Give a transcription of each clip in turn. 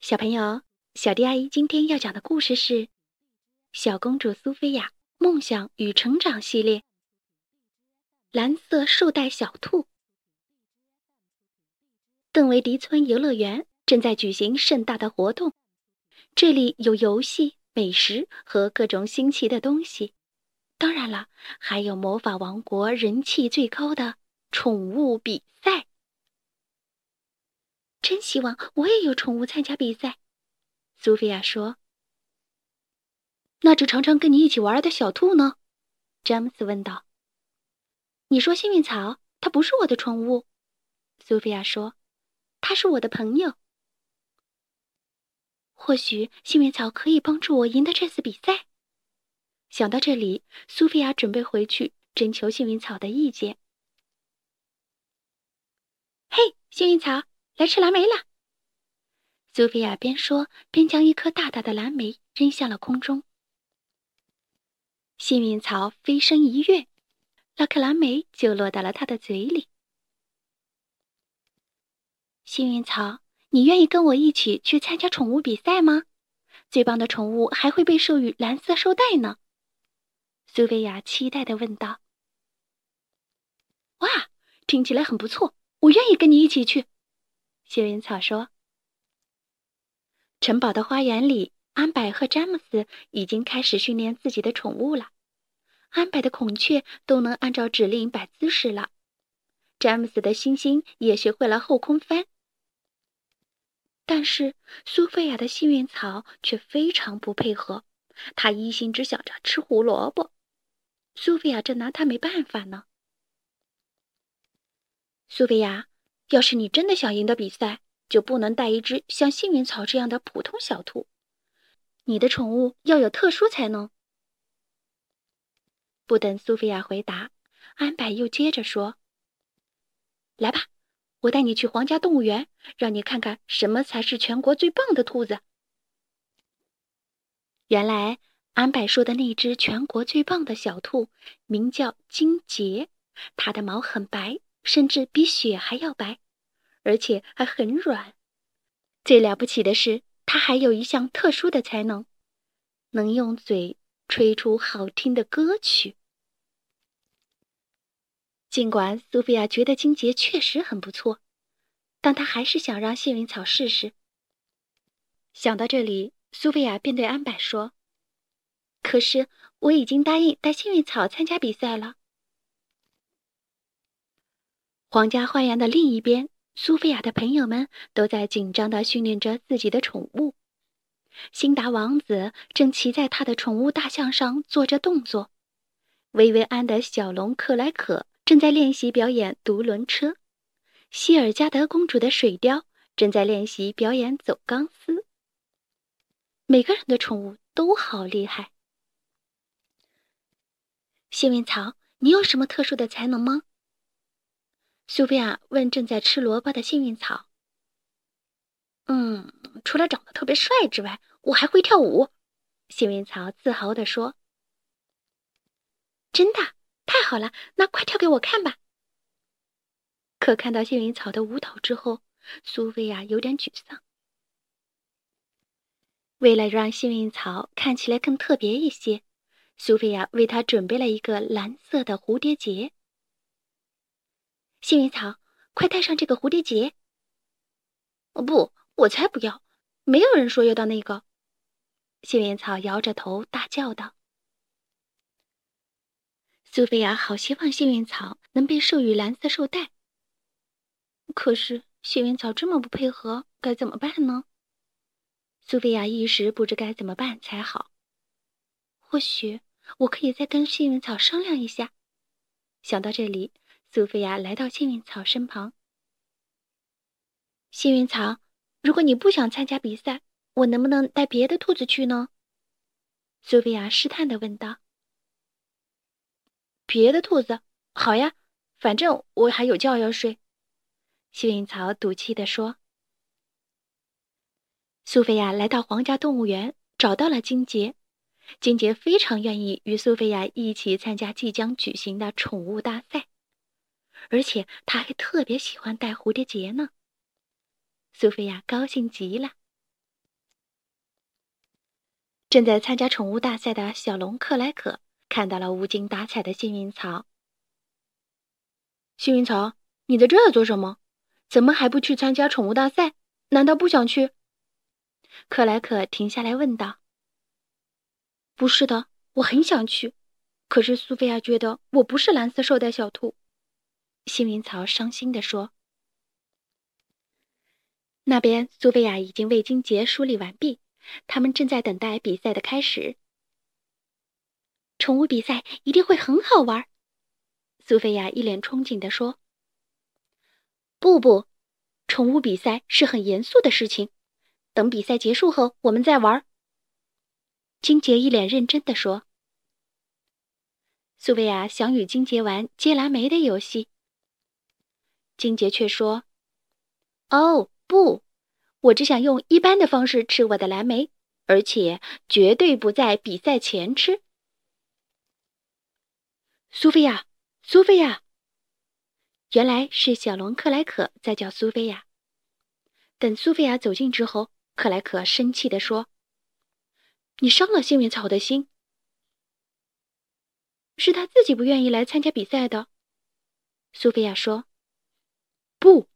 小朋友，小迪阿姨今天要讲的故事是《小公主苏菲亚梦想与成长系列》。蓝色绶带小兔。邓维迪村游乐园正在举行盛大的活动，这里有游戏、美食和各种新奇的东西，当然了，还有魔法王国人气最高的宠物比赛。真希望我也有宠物参加比赛，苏菲亚说。那只常常跟你一起玩的小兔呢？詹姆斯问道。你说幸运草，它不是我的宠物，苏菲亚说，它是我的朋友。或许幸运草可以帮助我赢得这次比赛。想到这里，苏菲亚准备回去征求幸运草的意见。嘿，幸运草！来吃蓝莓了，苏菲亚边说边将一颗大大的蓝莓扔向了空中。幸运草飞身一跃，那颗蓝莓就落到了他的嘴里。幸运草，你愿意跟我一起去参加宠物比赛吗？最棒的宠物还会被授予蓝色绶带呢。苏菲亚期待的问道。“哇，听起来很不错，我愿意跟你一起去。”幸运草说：“城堡的花园里，安柏和詹姆斯已经开始训练自己的宠物了。安柏的孔雀都能按照指令摆姿势了，詹姆斯的猩猩也学会了后空翻。但是苏菲亚的幸运草却非常不配合，他一心只想着吃胡萝卜。苏菲亚正拿他没办法呢。苏菲亚。”要是你真的想赢得比赛，就不能带一只像幸运草这样的普通小兔。你的宠物要有特殊才能。不等苏菲亚回答，安柏又接着说：“来吧，我带你去皇家动物园，让你看看什么才是全国最棒的兔子。”原来，安柏说的那只全国最棒的小兔名叫金杰，它的毛很白。甚至比雪还要白，而且还很软。最了不起的是，它还有一项特殊的才能，能用嘴吹出好听的歌曲。尽管苏菲亚觉得金杰确实很不错，但她还是想让幸运草试试。想到这里，苏菲亚便对安柏说：“可是我已经答应带幸运草参加比赛了。”皇家花园的另一边，苏菲亚的朋友们都在紧张地训练着自己的宠物。辛达王子正骑在他的宠物大象上做着动作，薇薇安的小龙克莱可正在练习表演独轮车，希尔加德公主的水貂正在练习表演走钢丝。每个人的宠物都好厉害。幸运草，你有什么特殊的才能吗？苏菲亚问正在吃萝卜的幸运草：“嗯，除了长得特别帅之外，我还会跳舞。”幸运草自豪地说。“真的？太好了，那快跳给我看吧！”可看到幸运草的舞蹈之后，苏菲亚有点沮丧。为了让幸运草看起来更特别一些，苏菲亚为它准备了一个蓝色的蝴蝶结。幸运草，快戴上这个蝴蝶结！哦不，我才不要！没有人说要到那个。幸运草摇着头大叫道：“苏菲亚好希望幸运草能被授予蓝色绶带，可是幸运草这么不配合，该怎么办呢？”苏菲亚一时不知该怎么办才好。或许我可以再跟幸运草商量一下。想到这里。苏菲亚来到幸运草身旁。幸运草，如果你不想参加比赛，我能不能带别的兔子去呢？苏菲亚试探的问道。别的兔子，好呀，反正我还有觉要睡。幸运草赌气的说。苏菲亚来到皇家动物园，找到了金杰。金杰非常愿意与苏菲亚一起参加即将举行的宠物大赛。而且他还特别喜欢戴蝴蝶结呢。苏菲亚高兴极了。正在参加宠物大赛的小龙克莱可看到了无精打采的幸运草。幸运草，你在这做什么？怎么还不去参加宠物大赛？难道不想去？克莱可停下来问道。“不是的，我很想去，可是苏菲亚觉得我不是蓝色绶带小兔。”幸运草伤心地说。那边，苏菲亚已经为金杰梳理完毕。他们正在等待比赛的开始。宠物比赛一定会很好玩，苏菲亚一脸憧憬地说：“不不，宠物比赛是很严肃的事情。等比赛结束后，我们再玩。”金杰一脸认真地说。苏菲亚想与金杰玩接蓝莓的游戏，金杰却说：“哦，不。”我只想用一般的方式吃我的蓝莓，而且绝对不在比赛前吃。苏菲亚，苏菲亚，原来是小龙克莱可在叫苏菲亚。等苏菲亚走近之后，克莱可生气地说：“你伤了幸运草的心，是他自己不愿意来参加比赛的。”苏菲亚说：“不，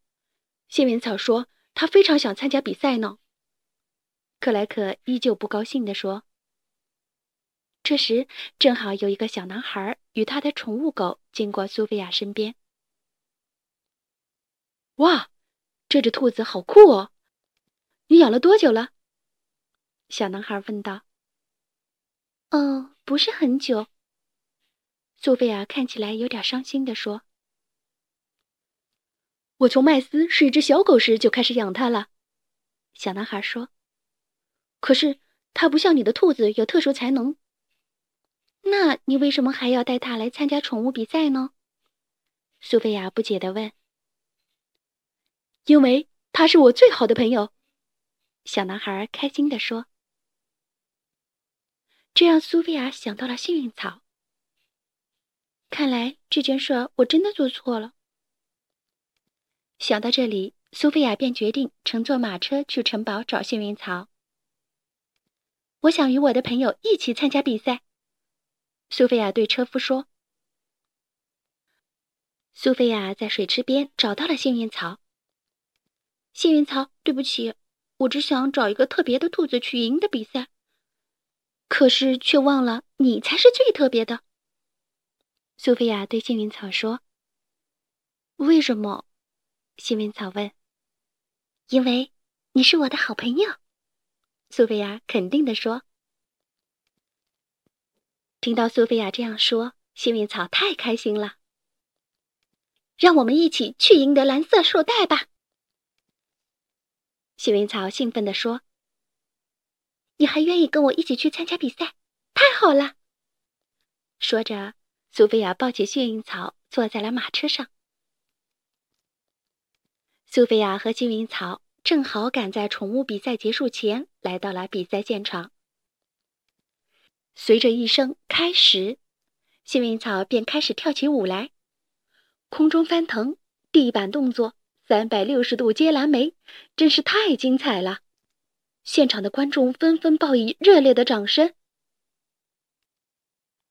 幸运草说。”他非常想参加比赛呢。克莱克依旧不高兴地说。这时，正好有一个小男孩与他的宠物狗经过苏菲亚身边。哇，这只兔子好酷哦！你养了多久了？小男孩问道。哦，不是很久。苏菲亚看起来有点伤心地说。我从麦斯是一只小狗时就开始养它了，小男孩说。可是它不像你的兔子有特殊才能。那你为什么还要带它来参加宠物比赛呢？苏菲亚不解地问。因为它是我最好的朋友，小男孩开心地说。这让苏菲亚想到了幸运草。看来这件事我真的做错了。想到这里，苏菲亚便决定乘坐马车去城堡找幸运草。我想与我的朋友一起参加比赛，苏菲亚对车夫说。苏菲亚在水池边找到了幸运草。幸运草，对不起，我只想找一个特别的兔子去赢的比赛，可是却忘了你才是最特别的。苏菲亚对幸运草说：“为什么？”幸运草问：“因为你是我的好朋友。”苏菲亚肯定地说。听到苏菲亚这样说，幸运草太开心了。让我们一起去赢得蓝色绶带吧！幸运草兴奋地说：“你还愿意跟我一起去参加比赛？太好了！”说着，苏菲亚抱起幸运草，坐在了马车上。苏菲亚和幸运草正好赶在宠物比赛结束前来到了比赛现场。随着一声“开始”，幸运草便开始跳起舞来，空中翻腾、地板动作、三百六十度接蓝莓，真是太精彩了！现场的观众纷纷报以热烈的掌声。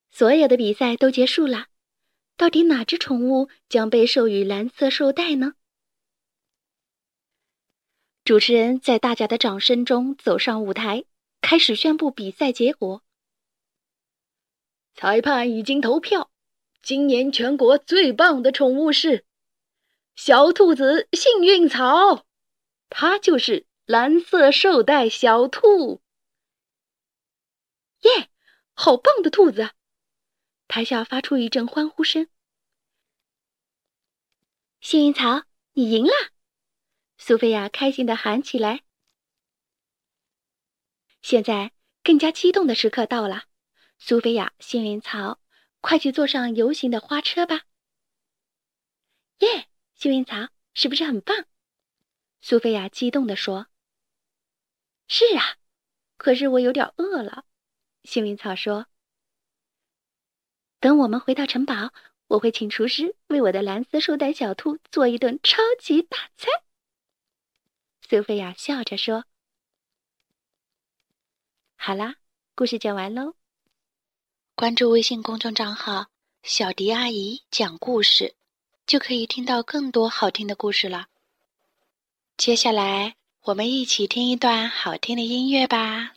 所有的比赛都结束了，到底哪只宠物将被授予蓝色绶带呢？主持人在大家的掌声中走上舞台，开始宣布比赛结果。裁判已经投票，今年全国最棒的宠物是小兔子幸运草，它就是蓝色绶带小兔。耶，好棒的兔子！台下发出一阵欢呼声。幸运草，你赢了！苏菲亚开心的喊起来。现在更加激动的时刻到了，苏菲亚，幸运草，快去坐上游行的花车吧！耶，幸运草，是不是很棒？苏菲亚激动的说。是啊，可是我有点饿了。幸运草说。等我们回到城堡，我会请厨师为我的蓝色绶带小兔做一顿超级大餐。苏菲亚笑着说：“好啦，故事讲完喽。关注微信公众账号“小迪阿姨讲故事”，就可以听到更多好听的故事了。接下来，我们一起听一段好听的音乐吧。